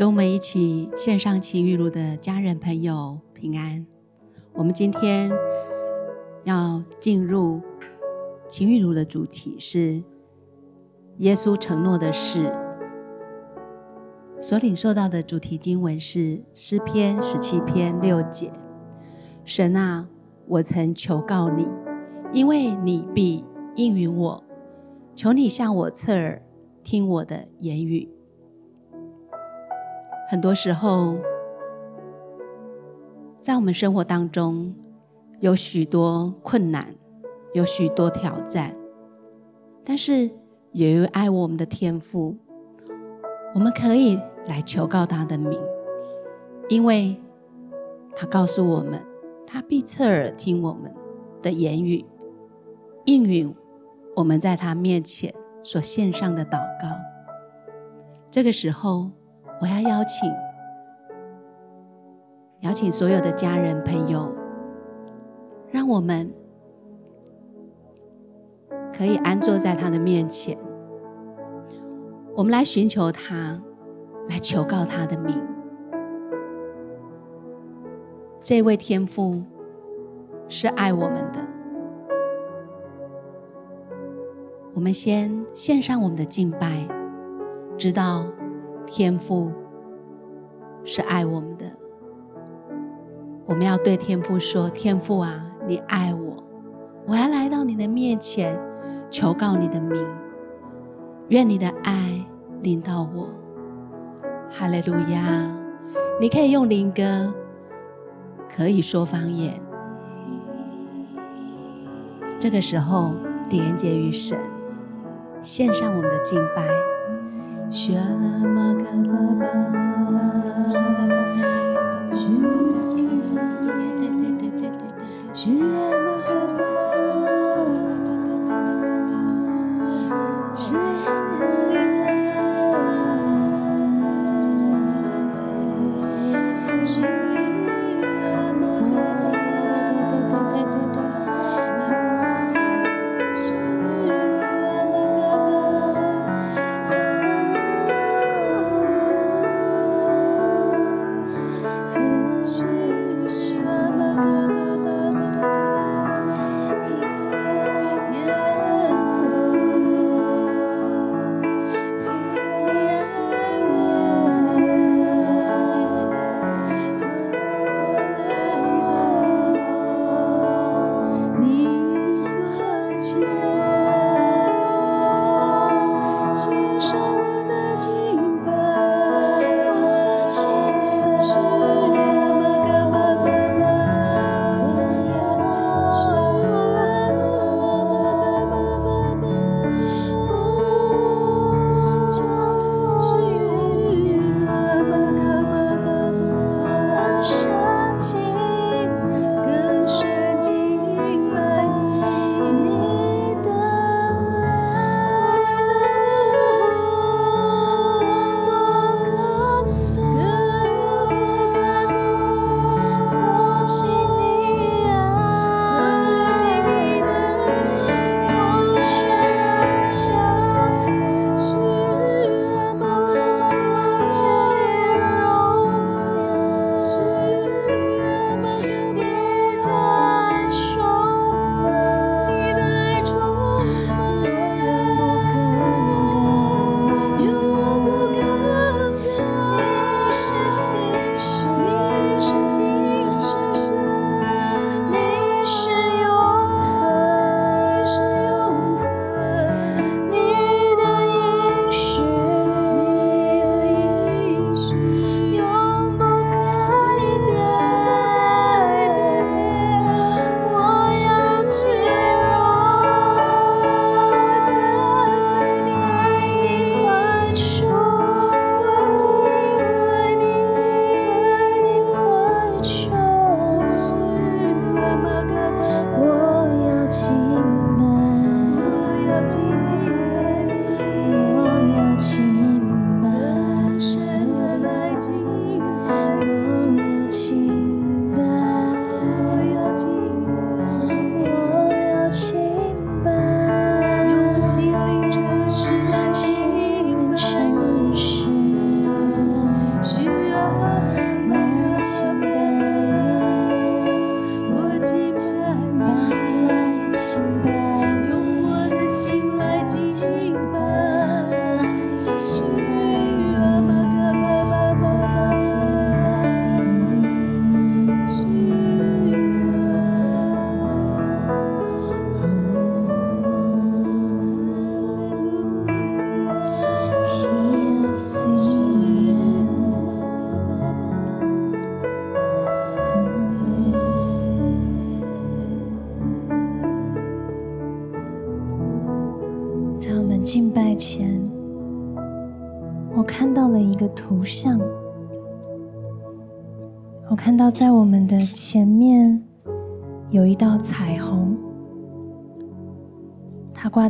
跟我们一起献上情玉露的家人朋友平安。我们今天要进入情玉露的主题是耶稣承诺的事。所领受到的主题经文是诗篇十七篇六节：神啊，我曾求告你，因为你必应允我，求你向我侧耳听我的言语。很多时候，在我们生活当中，有许多困难，有许多挑战，但是有一位爱我们的天父，我们可以来求告他的名，因为他告诉我们，他必侧耳听我们的言语，应允我们在他面前所献上的祷告。这个时候，我要邀请，邀请所有的家人朋友，让我们可以安坐在他的面前，我们来寻求他，来求告他的名。这位天父是爱我们的，我们先献上我们的敬拜，直到。天父是爱我们的，我们要对天父说：“天父啊，你爱我，我要来到你的面前，求告你的名，愿你的爱临到我。”哈利路亚！你可以用灵歌，可以说方言。这个时候，连接于神，献上我们的敬拜。沙玛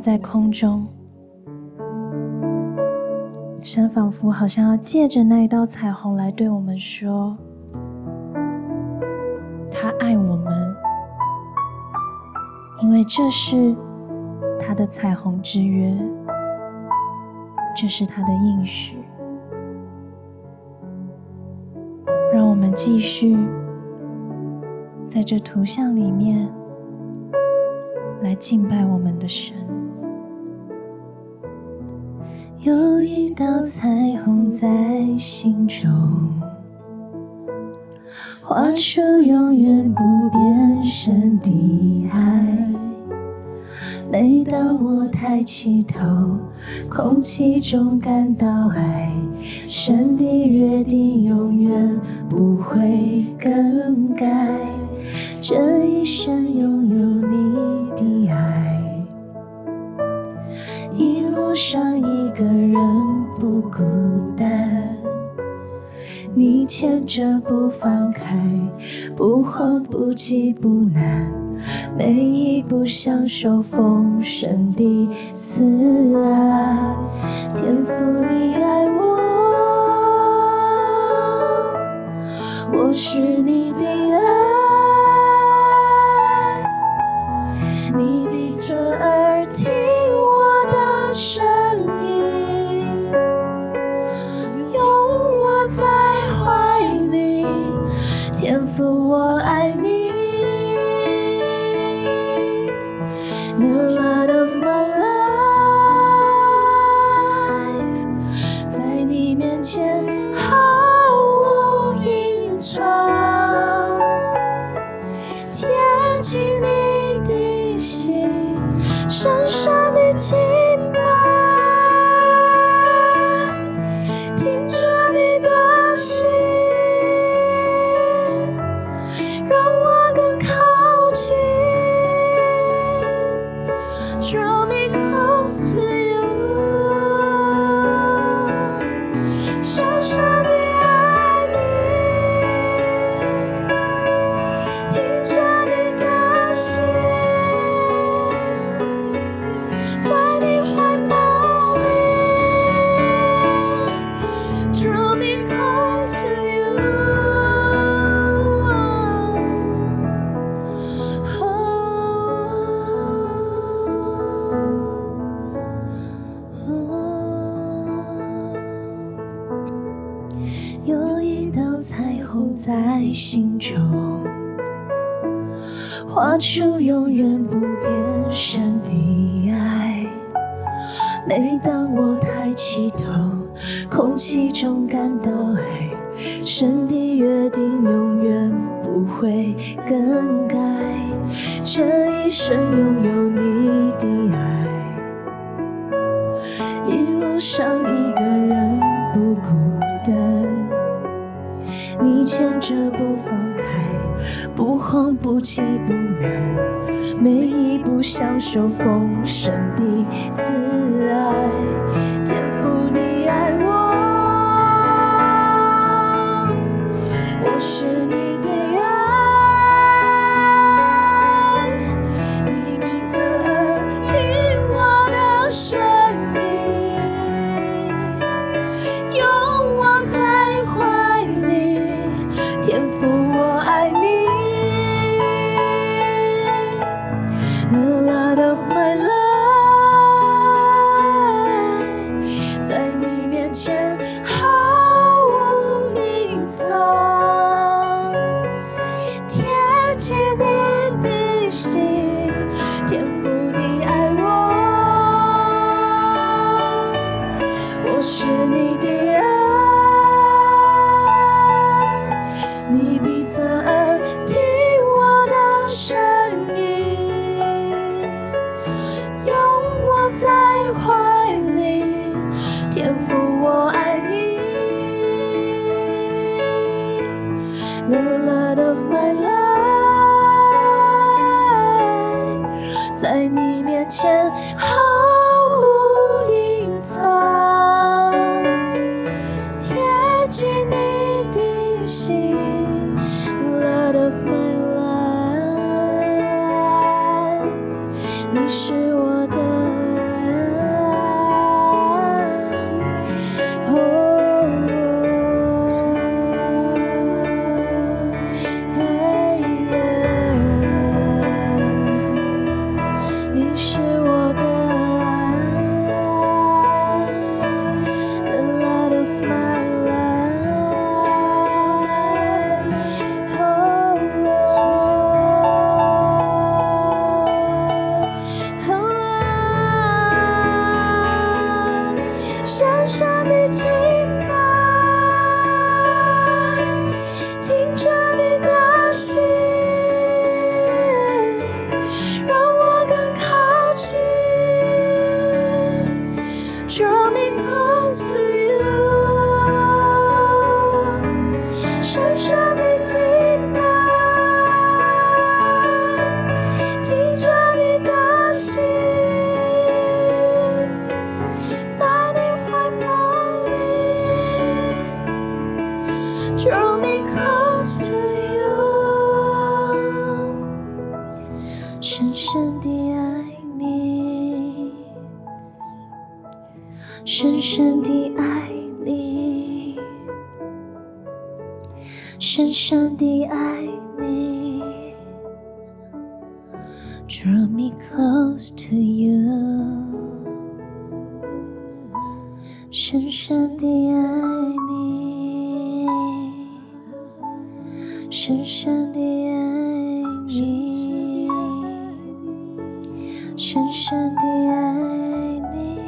在空中，神仿佛好像要借着那一道彩虹来对我们说，他爱我们，因为这是他的彩虹之约，这是他的应许。让我们继续在这图像里面来敬拜我们的神。有一道彩虹在心中，画出永远不变神的爱。每当我抬起头，空气中感到爱，神的约定永远不会更改。这一生拥有孤单，你牵着不放开，不慌不急不难。每一步享受丰盛的慈爱，天父你爱我，我是你的我爱彩虹在。心中画出永远不变神的爱。每当我抬起头，空气中感到爱，神的约定永远不会更改。这一生拥有你牵着不放开，不慌不急不难，每一步享受丰盛的慈爱，深深地爱你。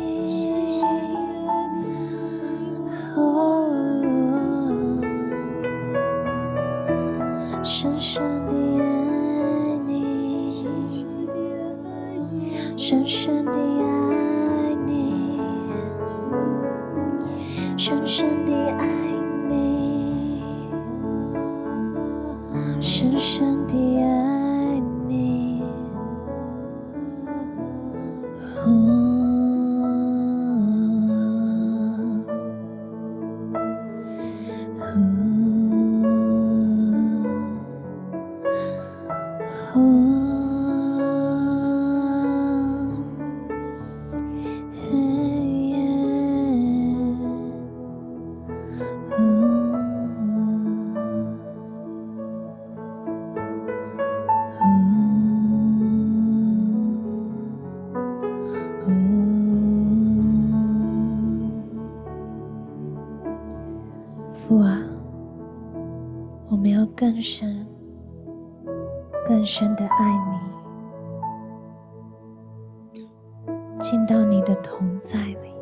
进到你的同在里。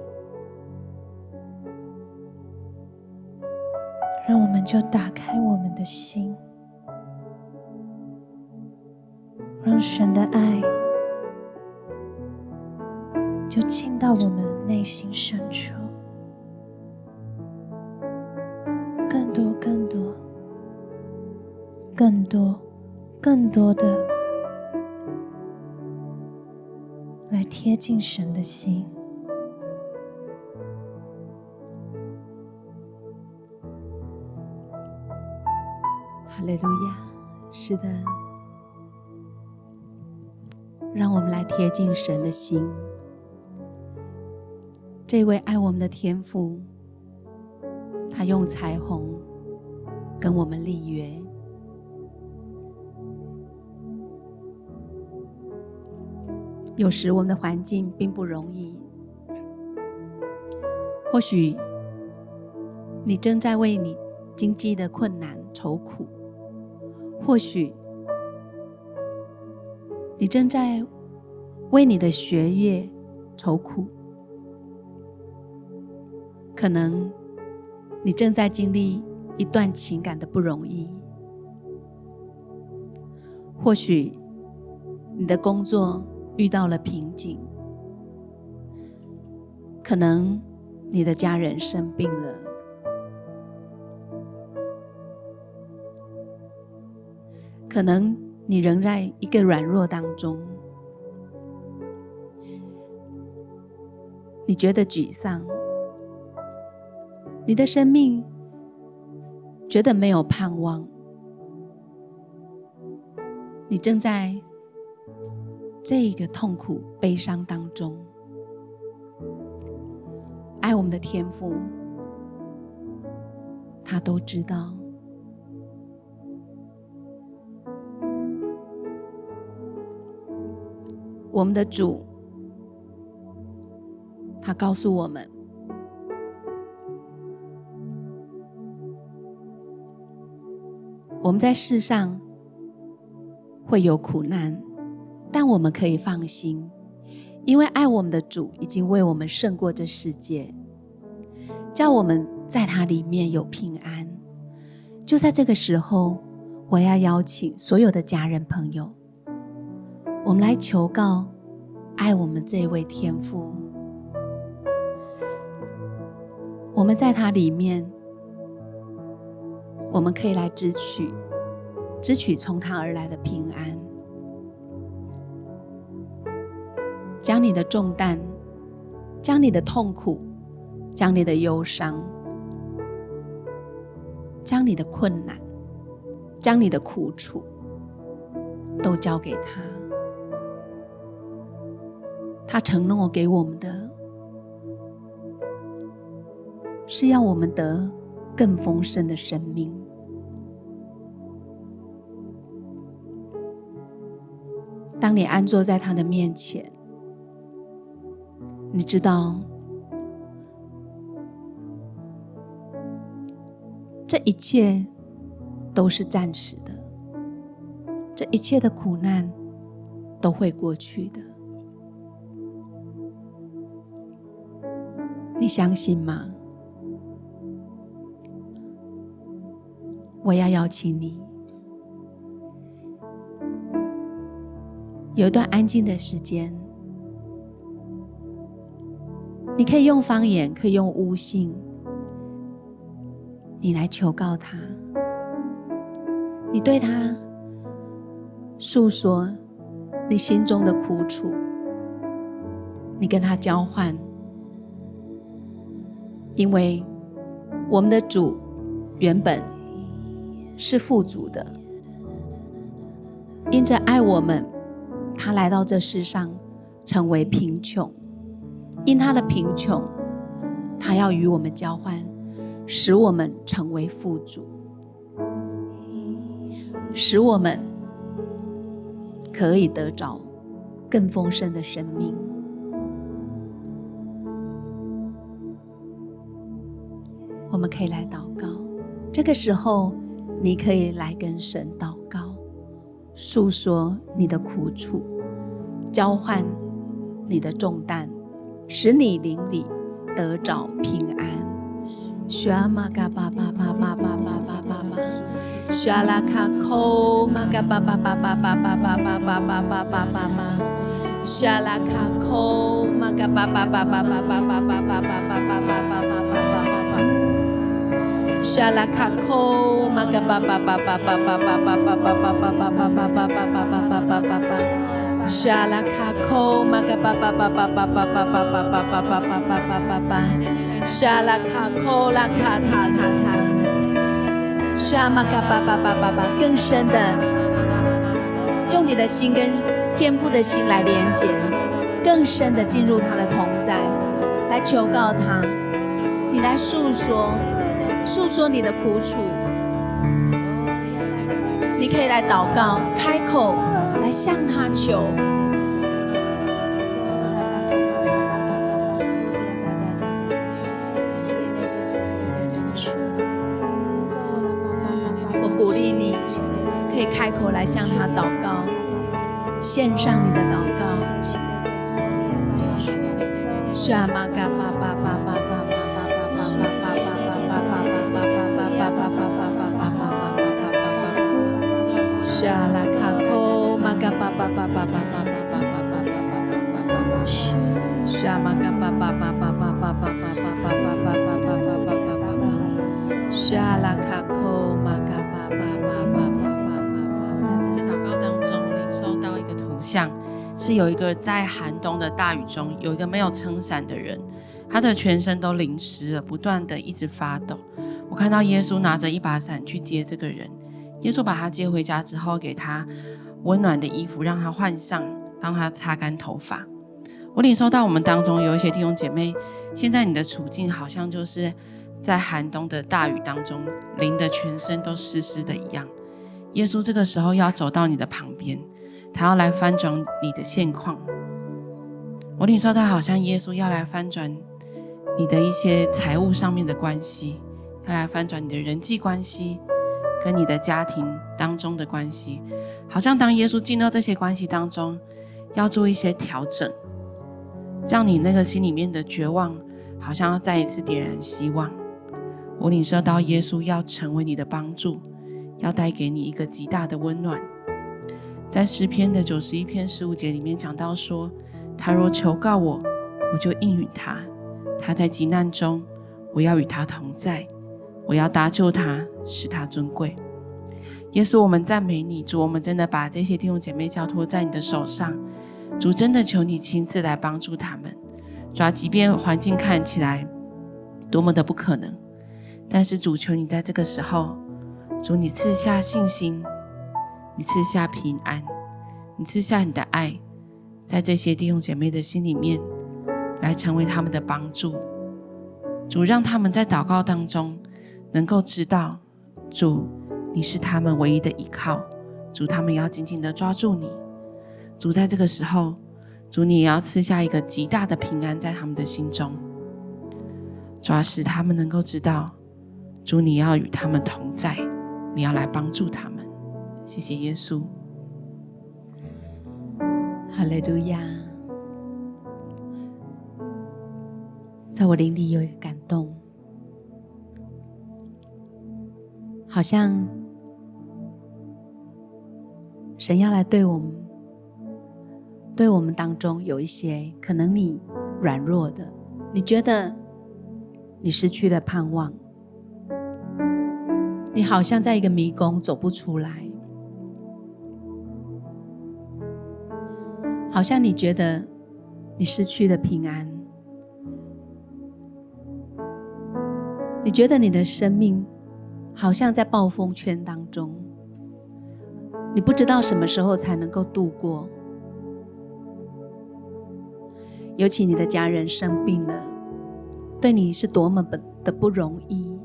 让我们就打开我们的心让神的爱就进到我们内心深处。更多更多更多更多的贴近神的心。哈利路亚，是的。让我们来贴近神的心。这位爱我们的天父。他用彩虹跟我们立约。有时我们的环境并不容易。或许你正在为你经济的困难愁苦。或许你正在为你的学业愁苦。可能你正在经历一段情感的不容易。或许你的工作遇到了瓶颈，可能你的家人生病了，可能你仍在一个软弱当中，你觉得沮丧，你的生命觉得没有盼望，你正在这一个痛苦、悲伤当中。爱我们的天父，他都知道。我们的主，他告诉我们，我们在世上会有苦难，但我们可以放心。因为爱我们的主已经为我们胜过这世界，叫我们在他里面有平安。就在这个时候，我要邀请所有的家人朋友，我们来求告爱我们这一位天父。我们在他里面，我们可以来支取，支取从他而来的平安。将你的重担，将你的痛苦，将你的忧伤，将你的困难，将你的苦楚，都交给他。他承诺给我们的，是要我们得更丰盛的生命。当你安坐在他的面前。你知道，这一切都是暂时的，这一切的苦难都会过去的。你相信吗？我要邀请你，有一段安静的时间。你可以用方言，可以用悟性，你来求告他，你对他诉说你心中的苦楚，你跟他交换，因为我们的主原本是富足的，因着爱我们，他来到这世上成为贫穷。因他的贫穷，他要与我们交换，使我们成为富足，使我们可以得着更丰盛的生命。我们可以来祷告，这个时候你可以来跟神祷告，诉说你的苦楚，交换你的重担。使你灵里得着平安。沙玛嘎巴巴巴巴巴巴巴巴巴，沙拉卡扣玛嘎巴巴巴巴巴巴巴巴巴巴巴巴巴，沙拉卡扣玛嘎巴巴巴巴巴巴巴巴巴巴巴巴巴巴巴巴，沙拉卡扣玛嘎巴巴巴巴巴巴巴巴巴巴巴巴巴巴巴巴巴巴巴。沙拉卡扣玛嘎巴巴巴巴巴巴巴巴巴巴巴巴巴巴巴巴，沙拉卡扣拉卡塔塔塔，沙玛嘎巴巴巴巴巴，更深的，用你的心跟天父的心来连接，更深的进入他的同在，来求告他，你来诉说，诉说你的苦楚，你可以来祷告，开口。来向他求。以开口来向他祷告，献上你的祷告。像是有一个在寒冬的大雨中，有一个没有撑伞的人，他的全身都淋湿了，不断的一直发抖。我看到耶稣拿着一把伞去接这个人，耶稣把他接回家之后，给他温暖的衣服让他换上，帮他擦干头发。我领受到我们当中有一些弟兄姐妹，现在你的处境好像就是在寒冬的大雨当中，淋得全身都湿湿的一样。耶稣这个时候要走到你的旁边。他要来翻转你的现况，我领受到，好像耶稣要来翻转你的一些财务上面的关系，要来翻转你的人际关系，跟你的家庭当中的关系，好像当耶稣进到这些关系当中，要做一些调整，让你那个心里面的绝望，好像要再一次点燃希望。我领受到耶稣要成为你的帮助，要带给你一个极大的温暖。在诗篇的九十一篇十五节里面讲到说，他若求告我，我就应允他；他在急难中，我要与他同在，我要搭救他，使他尊贵。耶稣，我们赞美你，主，我们真的把这些弟兄姐妹交托在你的手上，主，真的求你亲自来帮助他们。主啊，即便环境看起来多么的不可能，但是主，求你在这个时候，主，你赐下信心。你赐下平安，你赐下你的爱，在这些弟兄姐妹的心里面，来成为他们的帮助。主，让他们在祷告当中能够知道，主，你是他们唯一的依靠。主，他们要紧紧的抓住你。主，在这个时候，主，你也要赐下一个极大的平安在他们的心中，主要使他们能够知道，主，你要与他们同在，你要来帮助他们。谢谢耶稣，哈利路亚！在我灵里有一个感动，好像神要来对我们，对我们当中有一些可能你软弱的，你觉得你失去了盼望，你好像在一个迷宫走不出来。好像你觉得你失去了平安，你觉得你的生命好像在暴风圈当中，你不知道什么时候才能够度过。尤其你的家人生病了，对你是多么的不容易。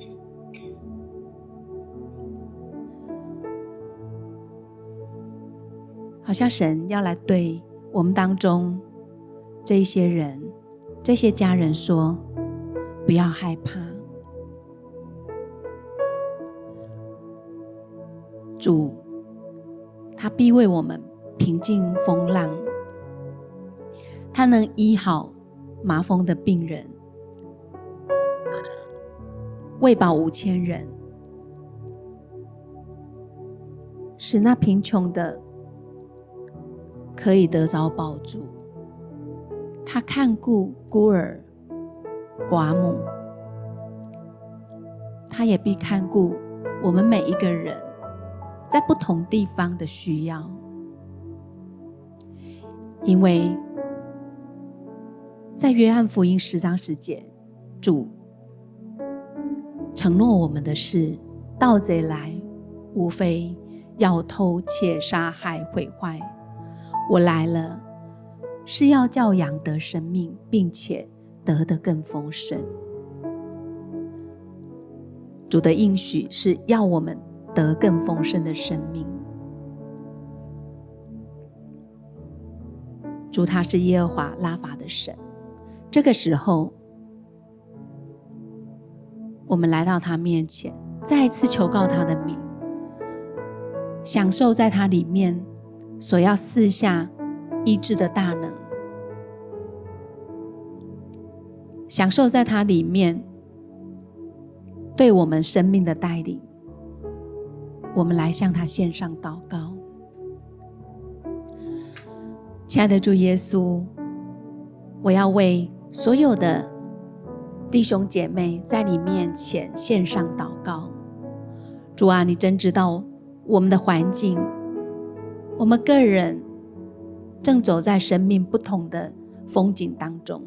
好像神要来对。我们当中这些人、这些家人说：“不要害怕，主他必为我们平静风浪，他能医好麻风的病人，喂饱五千人，使那贫穷的。”可以得着饱足，他看顾孤儿寡母，他也必看顾我们每一个人在不同地方的需要，因为在约翰福音十章十节，主承诺我们的是：盗贼来，无非要偷窃、杀害、毁坏。我来了，是要叫养得生命，并且得的更丰盛。主的应许是要我们得更丰盛的生命。主他是耶和华拉法的神。这个时候，我们来到他面前，再次求告他的名。享受在他里面所要四下医治的大能，享受在他里面对我们生命的带领。我们来向他献上祷告，亲爱的主耶稣，我要为所有的弟兄姐妹在你面前献上祷告。主啊，你真知道我们的环境，我们个人正走在生命不同的风景当中，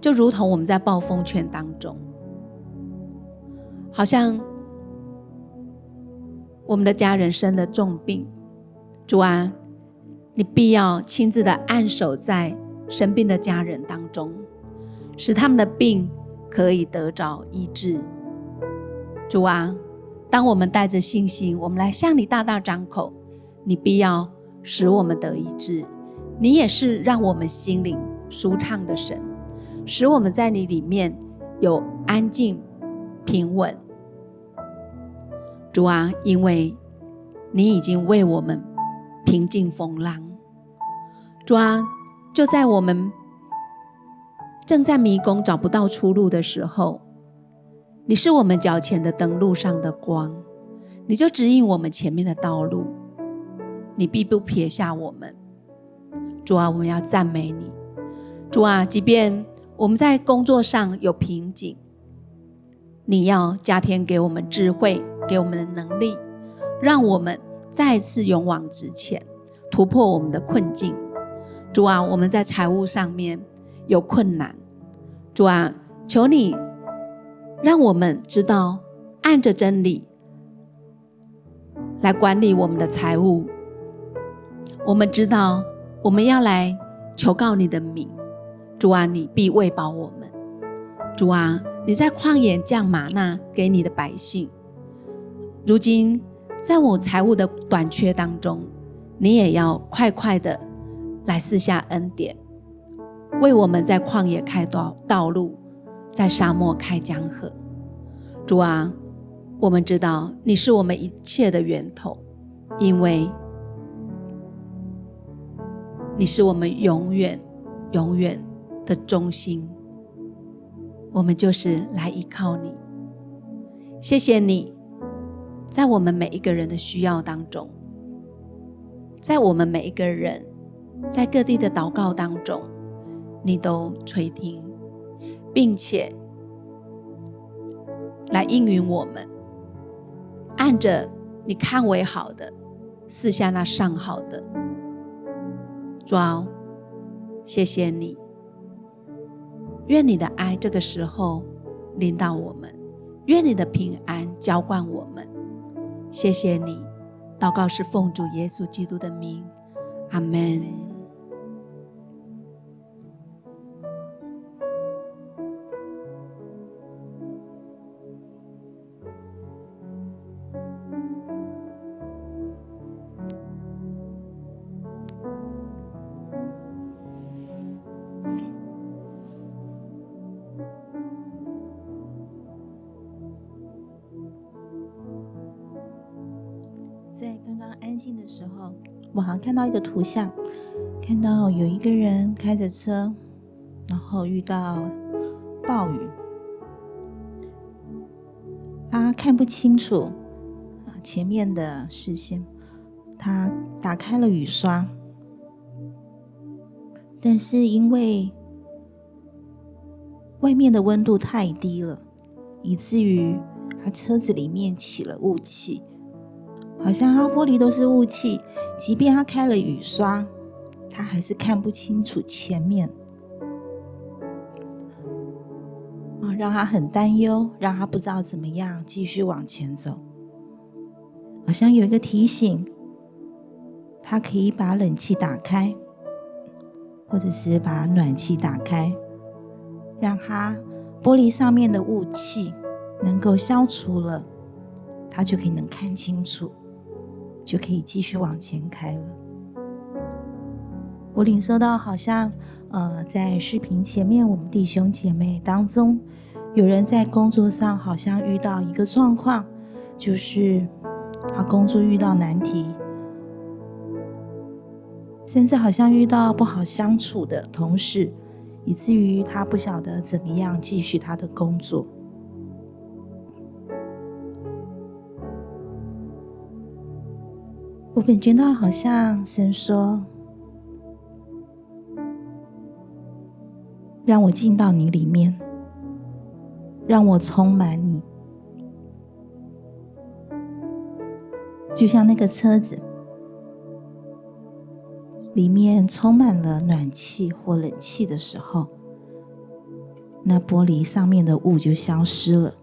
就如同我们在暴风圈当中，好像。我们的家人生了重病，主啊，你必要亲自的按手在生病的家人当中，使他们的病可以得着医治。主啊，当我们带着信心，我们来向你大大张口，你必要使我们得医治。你也是让我们心灵舒畅的神，使我们在你里面有安静平稳。主啊，因为你已经为我们平静风浪，主啊，就在我们正在迷宫找不到出路的时候，你是我们脚前的灯路上的光，你就指引我们前面的道路，你必不撇下我们。主啊，我们要赞美你。主啊，即便我们在工作上有瓶颈，你要加添给我们智慧。给我们的能力，让我们再次勇往直前，突破我们的困境。主啊，我们在财务上面有困难，主啊，求你让我们知道按着真理来管理我们的财务。我们知道我们要来求告你的名，主啊，你必喂饱我们。主啊，你在旷野降吗哪给你的百姓。如今，在我财务的短缺当中，你也要快快的来赐下恩典，为我们在旷野开道道路，在沙漠开江河。主啊，我们知道你是我们一切的源头，因为你是我们永远、永远的中心。我们就是来依靠你，谢谢你。在我们每一个人的需要当中，在我们每一个人在各地的祷告当中，你都垂听，并且来应允我们，按着你看为好的，赐下那上好的。主啊，谢谢你，愿你的爱这个时候临到我们，愿你的平安浇灌我们。谢谢你，祷告是奉主耶稣基督的名，阿门。到一个图像，看到有一个人开着车，然后遇到暴雨，他看不清楚啊前面的视线，他打开了雨刷，但是因为外面的温度太低了，以至于他车子里面起了雾气。好像他玻璃都是雾气，即便他开了雨刷，他还是看不清楚前面，啊，让他很担忧，让他不知道怎么样继续往前走。好像有一个提醒，他可以把冷气打开，或者是把暖气打开，让他玻璃上面的雾气能够消除了，他就可以能看清楚。就可以继续往前开了。我领受到，好像呃，在视频前面，我们弟兄姐妹当中，有人在工作上好像遇到一个状况，就是他工作遇到难题，甚至好像遇到不好相处的同事，以至于他不晓得怎么样继续他的工作。我感觉到好像神说：“让我进到你里面，让我充满你，就像那个车子里面充满了暖气或冷气的时候，那玻璃上面的雾就消失了，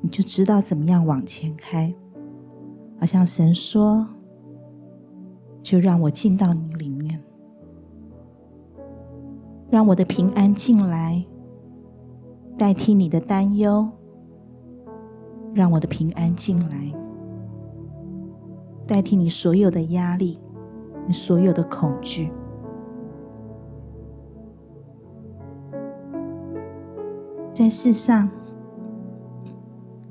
你就知道怎么样往前开。”好像神说：“就让我进到你里面，让我的平安进来，代替你的担忧；让我的平安进来，代替你所有的压力，你所有的恐惧。在世上，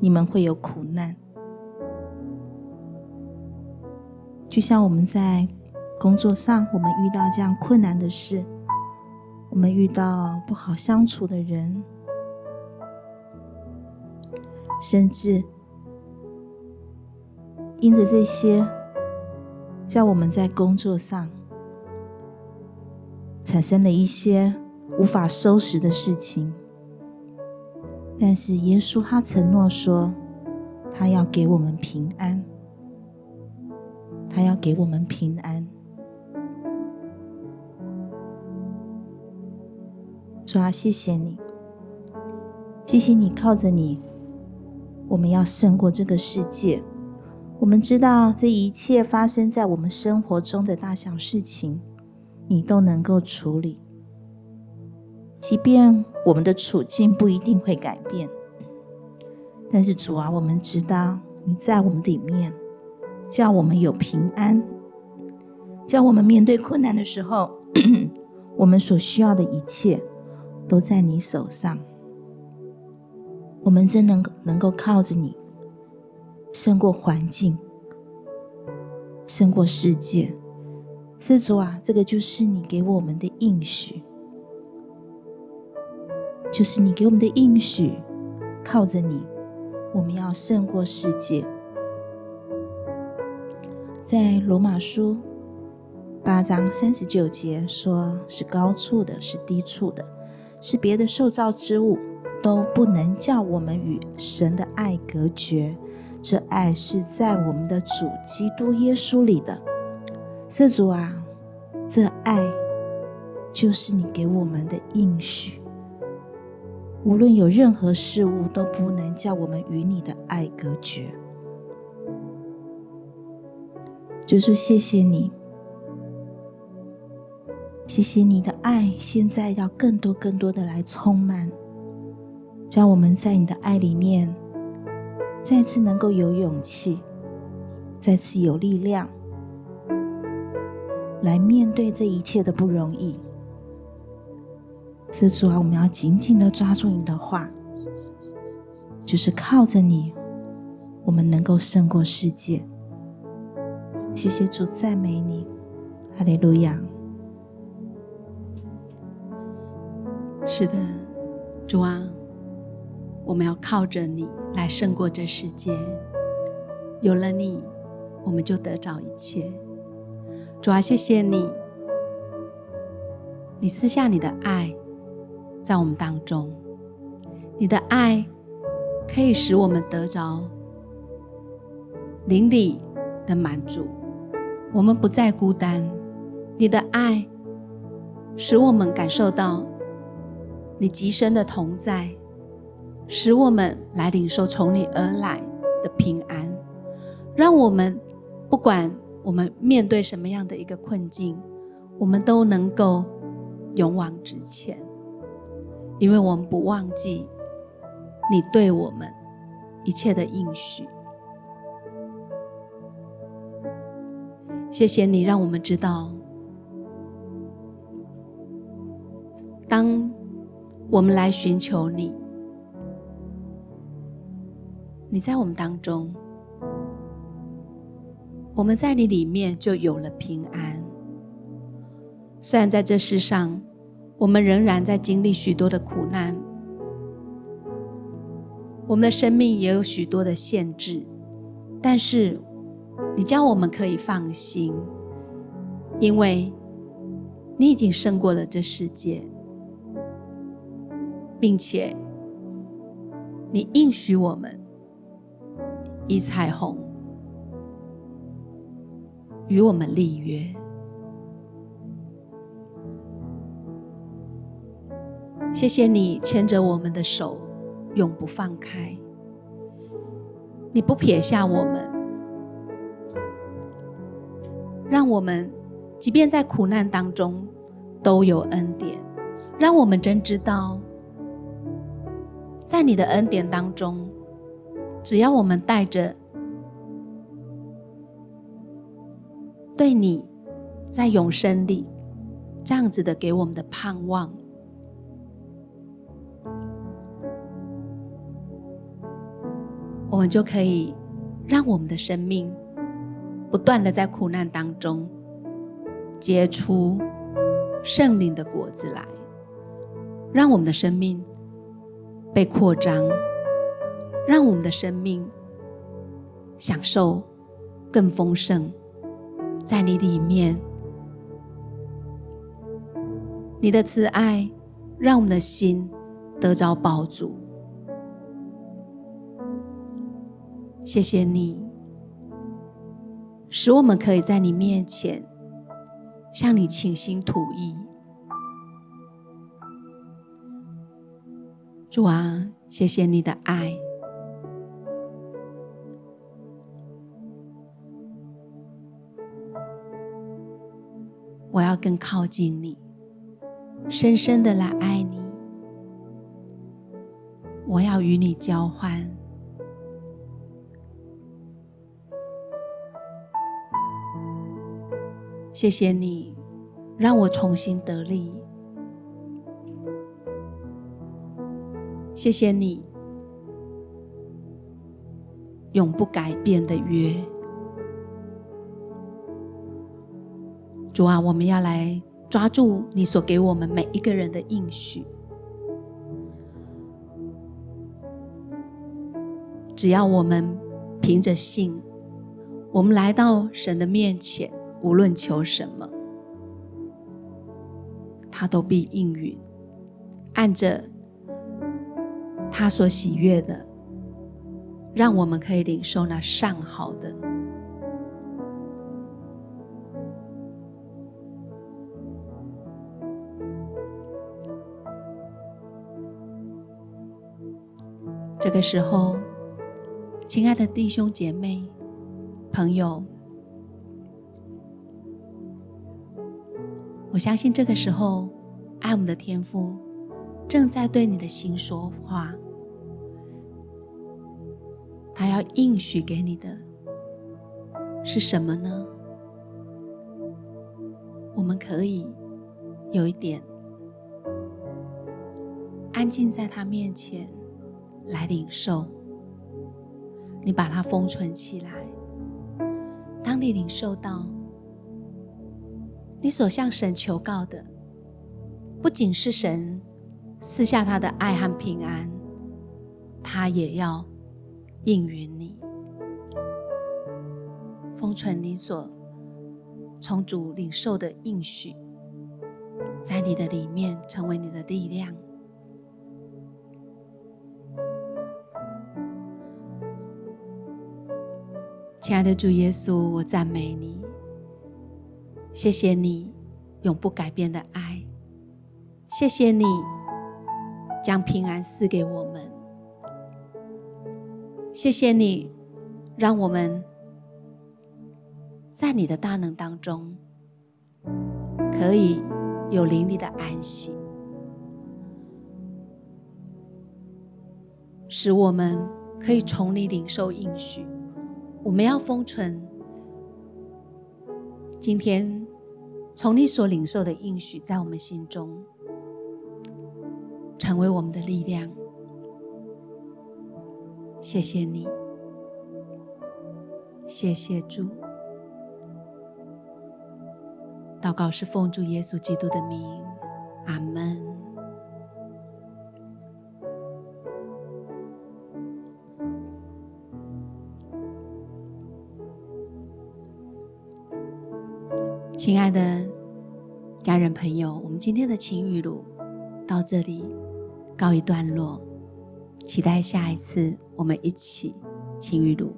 你们会有苦难。”就像我们在工作上，我们遇到这样困难的事，我们遇到不好相处的人，甚至因着这些，叫我们在工作上产生了一些无法收拾的事情。但是耶稣他承诺说，他要给我们平安。他要给我们平安，主啊，谢谢你，谢谢你，靠着你，我们要胜过这个世界。我们知道这一切发生在我们生活中的大小事情，你都能够处理，即便我们的处境不一定会改变，但是主啊，我们知道你在我们里面。叫我们有平安，叫我们面对困难的时候，我们所需要的一切都在你手上。我们真能能够靠着你，胜过环境，胜过世界。施主啊，这个就是你给我们的应许，就是你给我们的应许。靠着你，我们要胜过世界。在罗马书八章三十九节说：“是高处的，是低处的，是别的受造之物，都不能叫我们与神的爱隔绝。这爱是在我们的主基督耶稣里的。是主啊，这爱就是你给我们的应许。无论有任何事物，都不能叫我们与你的爱隔绝。”就是谢谢你，谢谢你的爱，现在要更多、更多的来充满，让我们在你的爱里面，再次能够有勇气，再次有力量，来面对这一切的不容易。是主啊，我们要紧紧的抓住你的话，就是靠着你，我们能够胜过世界。谢谢主，赞美你，哈利路亚。是的，主啊，我们要靠着你来胜过这世界。有了你，我们就得着一切。主啊，谢谢你，你私下你的爱在我们当中，你的爱可以使我们得着邻里的满足。我们不再孤单，你的爱使我们感受到你极深的同在，使我们来领受从你而来的平安，让我们不管我们面对什么样的一个困境，我们都能够勇往直前，因为我们不忘记你对我们一切的应许。谢谢你，让我们知道，当我们来寻求你，你在我们当中，我们在你里面就有了平安。虽然在这世上，我们仍然在经历许多的苦难，我们的生命也有许多的限制，但是你叫我们可以放心，因为你已经胜过了这世界，并且你应许我们以彩虹与我们立约。谢谢你牵着我们的手，永不放开。你不撇下我们，让我们即便在苦难当中都有恩典。让我们真知道，在你的恩典当中，只要我们带着对你在永生里这样子的给我们的盼望。我们就可以让我们的生命不断的在苦难当中结出圣灵的果子来，让我们的生命被扩张，让我们的生命享受更丰盛，在你里面，你的慈爱让我们的心得着饱足。谢谢你，使我们可以在你面前向你倾心吐意。主啊，谢谢你的爱，我要更靠近你，深深的来爱你，我要与你交换。谢谢你，让我重新得力。谢谢你，永不改变的约。主啊，我们要来抓住你所给我们每一个人的应许。只要我们凭着信，我们来到神的面前。无论求什么，他都必应允，按着他所喜悦的，让我们可以领受那上好的。这个时候，亲爱的弟兄姐妹、朋友。我相信这个时候，爱我们的天父正在对你的心说话。他要应许给你的是什么呢？我们可以有一点安静在他面前来领受。你把它封存起来。当你领受到。你所向神求告的，不仅是神赐下他的爱和平安，他也要应允你，封存你所从主领受的应许，在你的里面成为你的力量。亲爱的主耶稣，我赞美你。谢谢你永不改变的爱，谢谢你将平安赐给我们，谢谢你让我们在你的大能当中可以有灵里的安息，使我们可以从你领受应许。我们要封存。今天从你所领受的应许，在我们心中成为我们的力量。谢谢你。谢谢主。祷告是奉主耶稣基督的名，阿门。亲爱的家人朋友，我们今天的情雨录到这里告一段落，期待下一次我们一起情雨录。